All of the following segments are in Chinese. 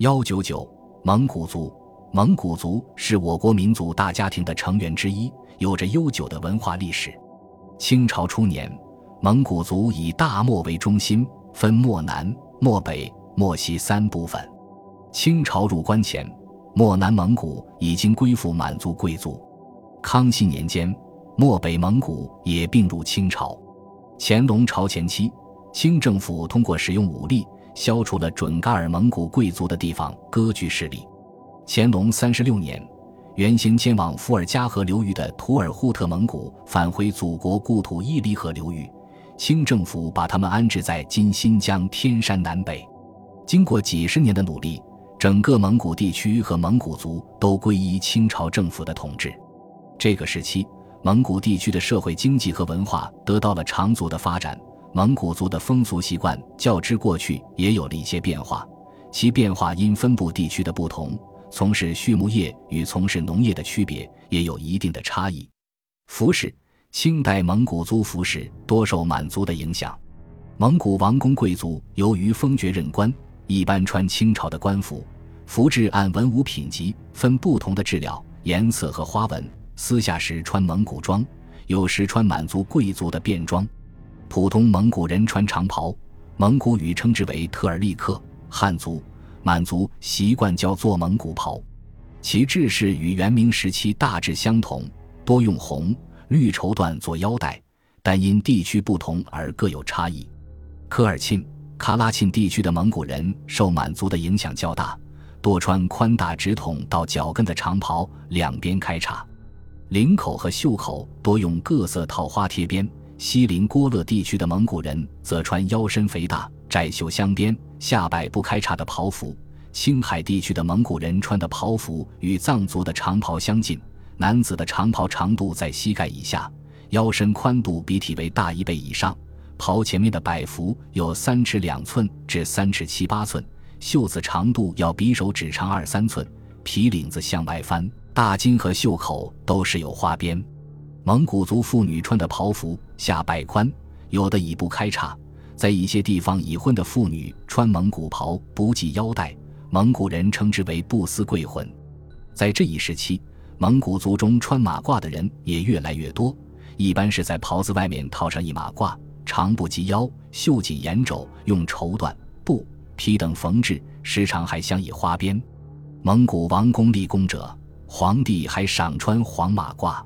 幺九九，蒙古族。蒙古族是我国民族大家庭的成员之一，有着悠久的文化历史。清朝初年，蒙古族以大漠为中心，分漠南、漠北、漠西三部分。清朝入关前，漠南蒙古已经归附满族贵族。康熙年间，漠北蒙古也并入清朝。乾隆朝前期，清政府通过使用武力，消除了准噶尔蒙古贵族的地方割据势力。乾隆三十六年，原先迁往伏尔加河流域的图尔扈特蒙古返回祖国故土伊犁河流域，清政府把他们安置在今新疆天山南北。经过几十年的努力，整个蒙古地区和蒙古族都归依清朝政府的统治。这个时期，蒙古地区的社会经济和文化得到了长足的发展，蒙古族的风俗习惯较之过去也有了一些变化，其变化因分布地区的不同。从事畜牧业与从事农业的区别也有一定的差异。服饰，清代蒙古族服饰多受满族的影响。蒙古王公贵族由于封爵任官，一般穿清朝的官服，服制按文武品级分不同的质料、颜色和花纹。私下时穿蒙古装，有时穿满族贵族的便装。普通蒙古人穿长袍，蒙古语称之为特尔利克，汉族。满族习惯叫做蒙古袍，其制式与元明时期大致相同，多用红、绿绸缎做腰带，但因地区不同而各有差异。科尔沁、喀拉沁地区的蒙古人受满族的影响较大，多穿宽大直筒到脚跟的长袍，两边开叉，领口和袖口多用各色套花贴边。锡林郭勒地区的蒙古人则穿腰身肥大。窄袖镶边、下摆不开叉的袍服，青海地区的蒙古人穿的袍服与藏族的长袍相近。男子的长袍长度在膝盖以下，腰身宽度比体围大一倍以上。袍前面的摆幅有三尺两寸至三尺七八寸，袖子长度要比手指长二三寸，皮领子向外翻，大襟和袖口都是有花边。蒙古族妇女穿的袍服下摆宽，有的已不开叉。在一些地方，已婚的妇女穿蒙古袍不系腰带，蒙古人称之为不思贵婚。在这一时期，蒙古族中穿马褂的人也越来越多，一般是在袍子外面套上一马褂，长不及腰，袖紧沿肘，用绸缎、布、皮等缝制，时常还镶以花边。蒙古王公立功者，皇帝还赏穿黄马褂。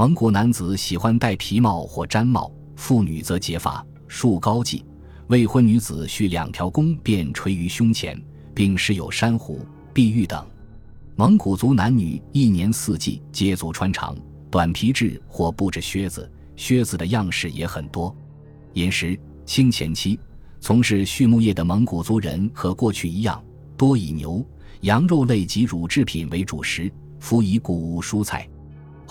蒙古男子喜欢戴皮帽或毡帽，妇女则结发。束高髻，未婚女子需两条弓便垂于胸前，并饰有珊瑚、碧玉等。蒙古族男女一年四季皆足穿长短皮质或布制靴子，靴子的样式也很多。饮食，清前期从事畜牧业的蒙古族人和过去一样，多以牛、羊肉类及乳制品为主食，辅以谷物蔬菜。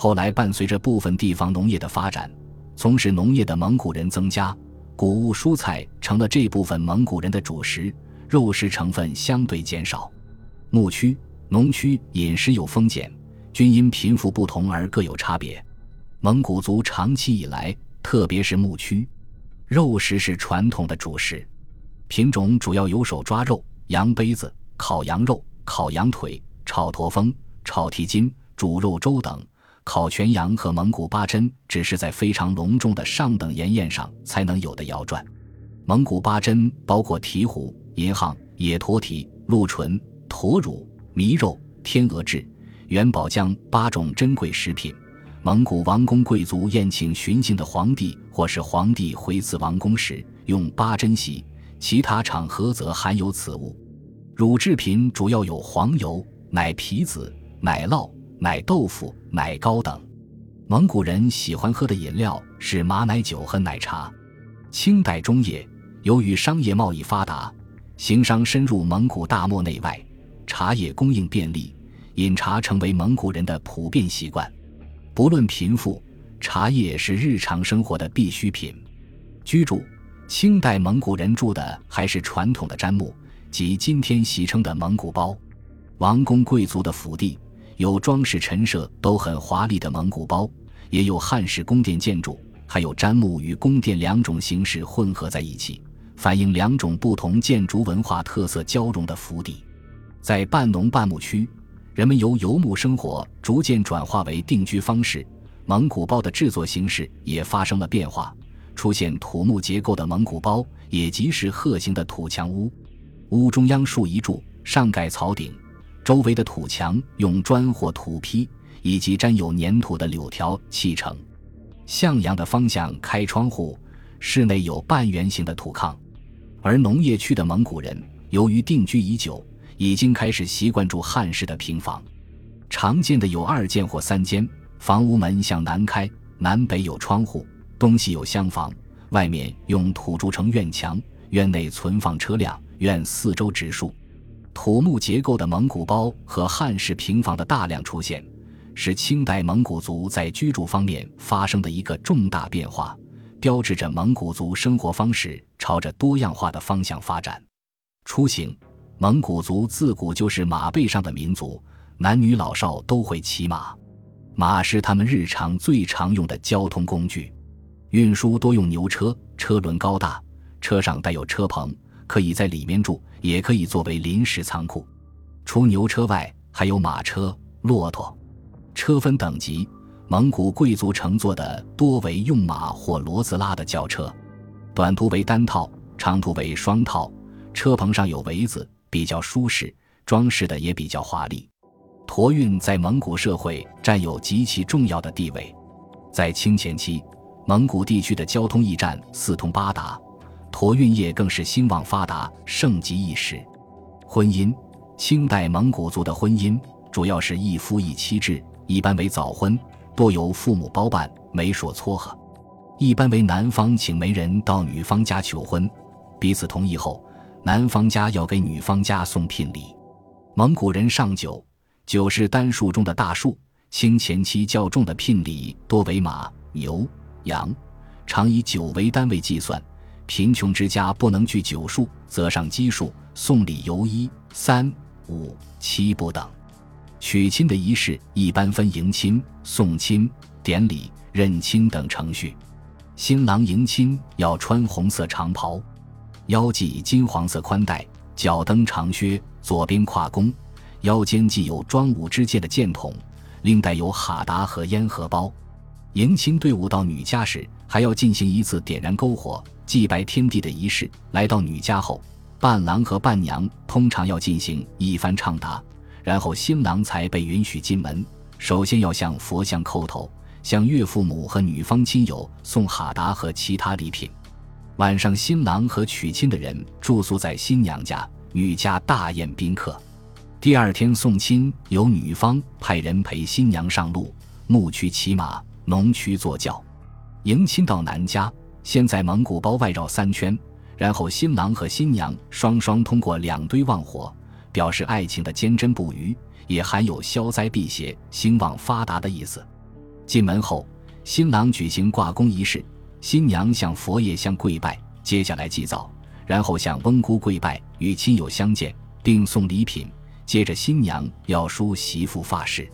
后来伴随着部分地方农业的发展，从事农业的蒙古人增加。谷物蔬菜成了这部分蒙古人的主食，肉食成分相对减少。牧区、农区饮食有丰俭，均因贫富不同而各有差别。蒙古族长期以来，特别是牧区，肉食是传统的主食，品种主要有手抓肉、羊杯子、烤羊肉、烤羊腿、炒驼峰、炒蹄筋、煮肉粥等。烤全羊和蒙古八珍只是在非常隆重的上等筵宴上才能有的肴馔。蒙古八珍包括蹄虎、银蟒、野驼蹄、鹿唇、驼乳、麋肉、天鹅翅、元宝浆八种珍贵食品。蒙古王公贵族宴请巡幸的皇帝或是皇帝回赐王宫时用八珍席，其他场合则含有此物。乳制品主要有黄油、奶皮子、奶酪。奶豆腐、奶糕等，蒙古人喜欢喝的饮料是马奶酒和奶茶。清代中叶，由于商业贸易发达，行商深入蒙古大漠内外，茶叶供应便利，饮茶成为蒙古人的普遍习惯。不论贫富，茶叶是日常生活的必需品。居住，清代蒙古人住的还是传统的毡木，即今天习称的蒙古包。王公贵族的府邸。有装饰陈设都很华丽的蒙古包，也有汉式宫殿建筑，还有毡木与宫殿两种形式混合在一起，反映两种不同建筑文化特色交融的府邸。在半农半牧区，人们由游牧生活逐渐转化为定居方式。蒙古包的制作形式也发生了变化，出现土木结构的蒙古包，也即是鹤形的土墙屋。屋中央竖一柱，上盖草顶，周围的土墙用砖或土坯以及沾有粘土的柳条砌成。向阳的方向开窗户，室内有半圆形的土炕。而农业区的蒙古人由于定居已久。已经开始习惯住汉式的平房，常见的有二间或三间房屋，门向南开，南北有窗户，东西有厢房，外面用土筑成院墙，院内存放车辆，院四周植树。土木结构的蒙古包和汉式平房的大量出现，是清代蒙古族在居住方面发生的一个重大变化，标志着蒙古族生活方式朝着多样化的方向发展。出行。蒙古族自古就是马背上的民族，男女老少都会骑马，马是他们日常最常用的交通工具。运输多用牛车，车轮高大，车上带有车棚，可以在里面住，也可以作为临时仓库。除牛车外，还有马车、骆驼。车分等级，蒙古贵族乘坐的多为用马或骡子拉的轿车，短途为单套，长途为双套，车棚上有围子。比较舒适，装饰的也比较华丽。驼运在蒙古社会占有极其重要的地位。在清前期，蒙古地区的交通驿站四通八达，驼运业更是兴旺发达，盛极一时。婚姻，清代蒙古族的婚姻主要是一夫一妻制，一般为早婚，多由父母包办，媒妁撮合。一般为男方请媒人到女方家求婚，彼此同意后。男方家要给女方家送聘礼，蒙古人上九，九是单数中的大数。清前期较重的聘礼多为马、牛、羊，常以九为单位计算。贫穷之家不能聚九数，则上奇数，送礼由一、三、五、七不等。娶亲的仪式一般分迎亲、送亲、典礼、认亲等程序。新郎迎亲要穿红色长袍。腰系金黄色宽带，脚蹬长靴，左边挎弓，腰间系有装武之剑的剑筒，另带有哈达和烟荷包。迎亲队伍到女家时，还要进行一次点燃篝火、祭拜天地的仪式。来到女家后，伴郎和伴娘通常要进行一番唱答，然后新郎才被允许进门。首先要向佛像叩头，向岳父母和女方亲友送哈达和其他礼品。晚上，新郎和娶亲的人住宿在新娘家，女家大宴宾客。第二天送亲，由女方派人陪新娘上路，牧区骑马，农区坐轿。迎亲到男家，先在蒙古包外绕三圈，然后新郎和新娘双双通过两堆旺火，表示爱情的坚贞不渝，也含有消灾辟邪、兴旺发达的意思。进门后，新郎举行挂弓仪式。新娘向佛爷相跪拜，接下来祭灶，然后向翁姑跪拜，与亲友相见，并送礼品。接着，新娘要梳媳妇发饰。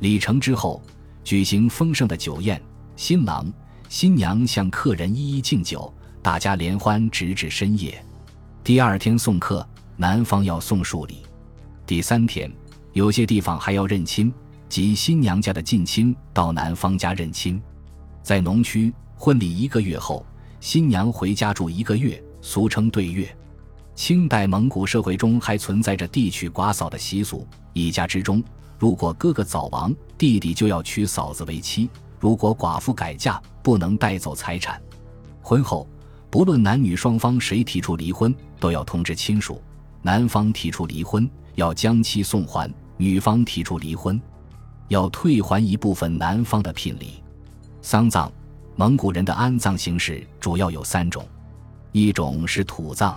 礼成之后，举行丰盛的酒宴，新郎、新娘向客人一一敬酒，大家联欢直至深夜。第二天送客，男方要送数礼。第三天，有些地方还要认亲，即新娘家的近亲到男方家认亲。在农区。婚礼一个月后，新娘回家住一个月，俗称对月。清代蒙古社会中还存在着地娶寡嫂的习俗。一家之中，如果哥哥早亡，弟弟就要娶嫂子为妻；如果寡妇改嫁，不能带走财产。婚后，不论男女双方谁提出离婚，都要通知亲属。男方提出离婚，要将妻送还；女方提出离婚，要退还一部分男方的聘礼。丧葬。蒙古人的安葬形式主要有三种，一种是土葬，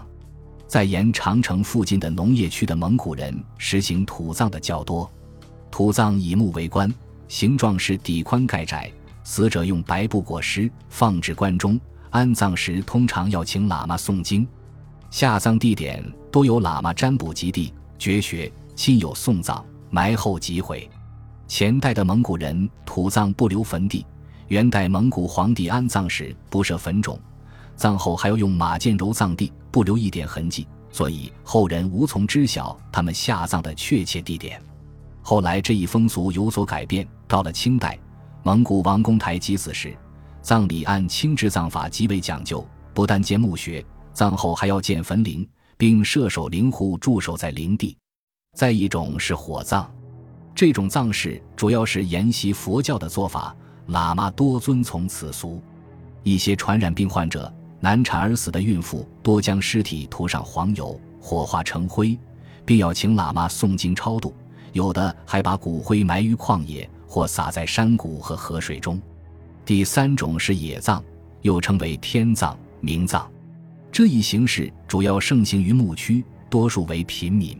在沿长城附近的农业区的蒙古人实行土葬的较多。土葬以木为棺，形状是底宽盖窄，死者用白布裹尸，放置棺中。安葬时通常要请喇嘛诵经。下葬地点多有喇嘛占卜吉地、绝学，亲友送葬，埋后即毁。前代的蒙古人土葬不留坟地。元代蒙古皇帝安葬时不设坟冢，葬后还要用马箭揉葬地，不留一点痕迹。所以后人无从知晓他们下葬的确切地点。后来这一风俗有所改变，到了清代，蒙古王公台祭祀时，葬礼按清制葬法极为讲究，不但建墓穴，葬后还要建坟陵，并设守灵户驻守在陵地。再一种是火葬，这种葬式主要是沿袭佛教的做法，喇嘛多遵从此俗。一些传染病患者、难产而死的孕妇多将尸体涂上黄油，火化成灰，并要请喇嘛诵经超度。有的还把骨灰埋于旷野，或撒在山谷和河水中。第三种是野葬，又称为天葬、冥葬。这一形式主要盛行于牧区，多数为平民。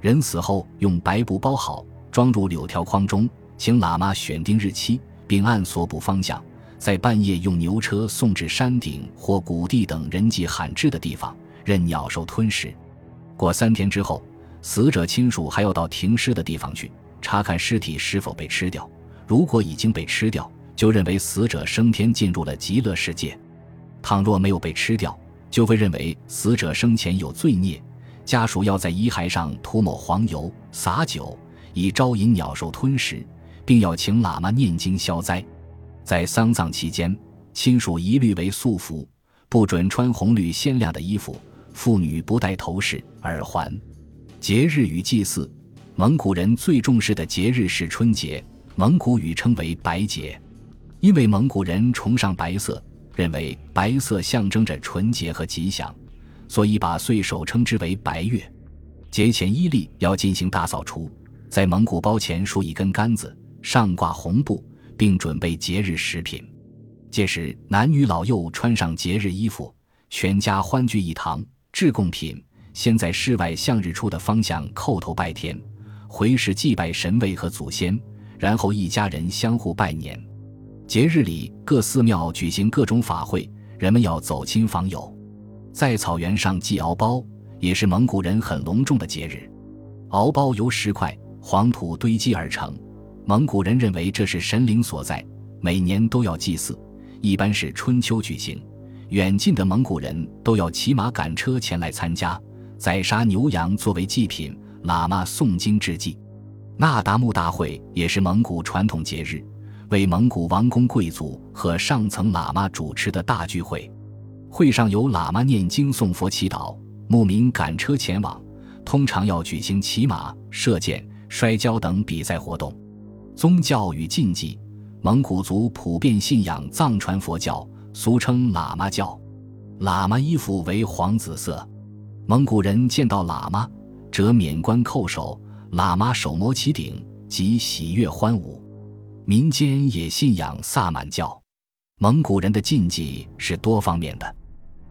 人死后用白布包好，装入柳条筐中，请喇嘛选定日期，并按所卜方向，在半夜用牛车送至山顶或谷地等人迹罕至的地方，任鸟兽吞食。过三天之后。死者亲属还要到停尸的地方去查看尸体是否被吃掉，如果已经被吃掉，就认为死者升天进入了极乐世界；倘若没有被吃掉，就会认为死者生前有罪孽，家属要在遗骸上涂抹黄油、洒酒，以招引鸟兽吞食，并要请喇嘛念经消灾。在丧葬期间，亲属一律为素服，不准穿红绿鲜亮的衣服，妇女不戴头饰、耳环。节日与祭祀，蒙古人最重视的节日是春节，蒙古语称为白节，因为蒙古人崇尚白色，认为白色象征着纯洁和吉祥，所以把岁首称之为白月。节前伊犁要进行大扫除，在蒙古包前竖一根杆子，上挂红布，并准备节日食品。届时，男女老幼穿上节日衣服，全家欢聚一堂，置贡品。先在室外向日出的方向叩头拜天，回时祭拜神位和祖先，然后一家人相互拜年。节日里，各寺庙举行各种法会，人们要走亲访友。在草原上祭敖包，也是蒙古人很隆重的节日。敖包由石块、黄土堆积而成，蒙古人认为这是神灵所在，每年都要祭祀，一般是春秋举行。远近的蒙古人都要骑马赶车前来参加。宰杀牛羊作为祭品，喇嘛诵经致祭。那达慕大会也是蒙古传统节日，为蒙古王公贵族和上层喇嘛主持的大聚会。会上有喇嘛念经诵佛祈祷，牧民赶车前往。通常要举行骑马、射箭、摔跤等比赛活动。宗教与禁忌，蒙古族普遍信仰藏传佛教，俗称喇嘛教。喇嘛衣服为黄紫色。蒙古人见到喇嘛，则免冠叩首，喇嘛手摩其顶，即喜悦欢舞。民间也信仰萨满教。蒙古人的禁忌是多方面的。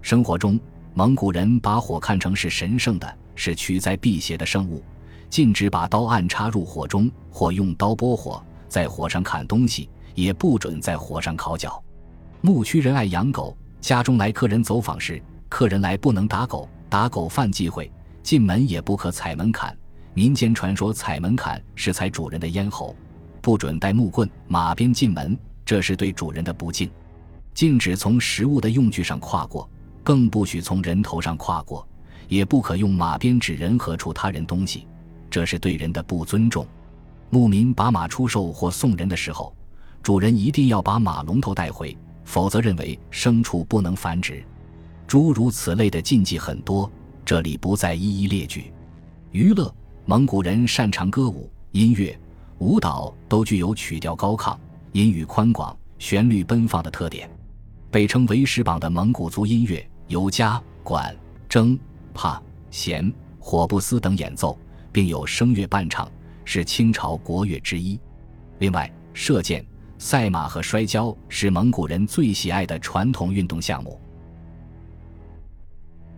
生活中，蒙古人把火看成是神圣的，是驱灾辟邪的圣物，禁止把刀暗插入火中或用刀拨火，在火上砍东西，也不准在火上烤脚。牧区人爱养狗，家中来客人走访时，客人来不能打狗。打狗犯忌讳，进门也不可踩门槛。民间传说踩门槛是踩主人的咽喉，不准带木棍、马鞭进门，这是对主人的不敬。禁止从食物的用具上跨过，更不许从人头上跨过，也不可用马鞭指人和触他人东西，这是对人的不尊重。牧民把马出售或送人的时候，主人一定要把马龙头带回，否则认为牲畜不能繁殖。诸如此类的禁忌很多，这里不再一一列举。娱乐，蒙古人擅长歌舞、音乐、舞蹈，都具有曲调高亢、音域宽广、旋律奔放的特点。被称为石榜的蒙古族音乐，由伽、管、筝、帕、弦、火布斯等演奏，并有声乐伴唱，是清朝国乐之一。另外，射箭、赛马和摔跤是蒙古人最喜爱的传统运动项目。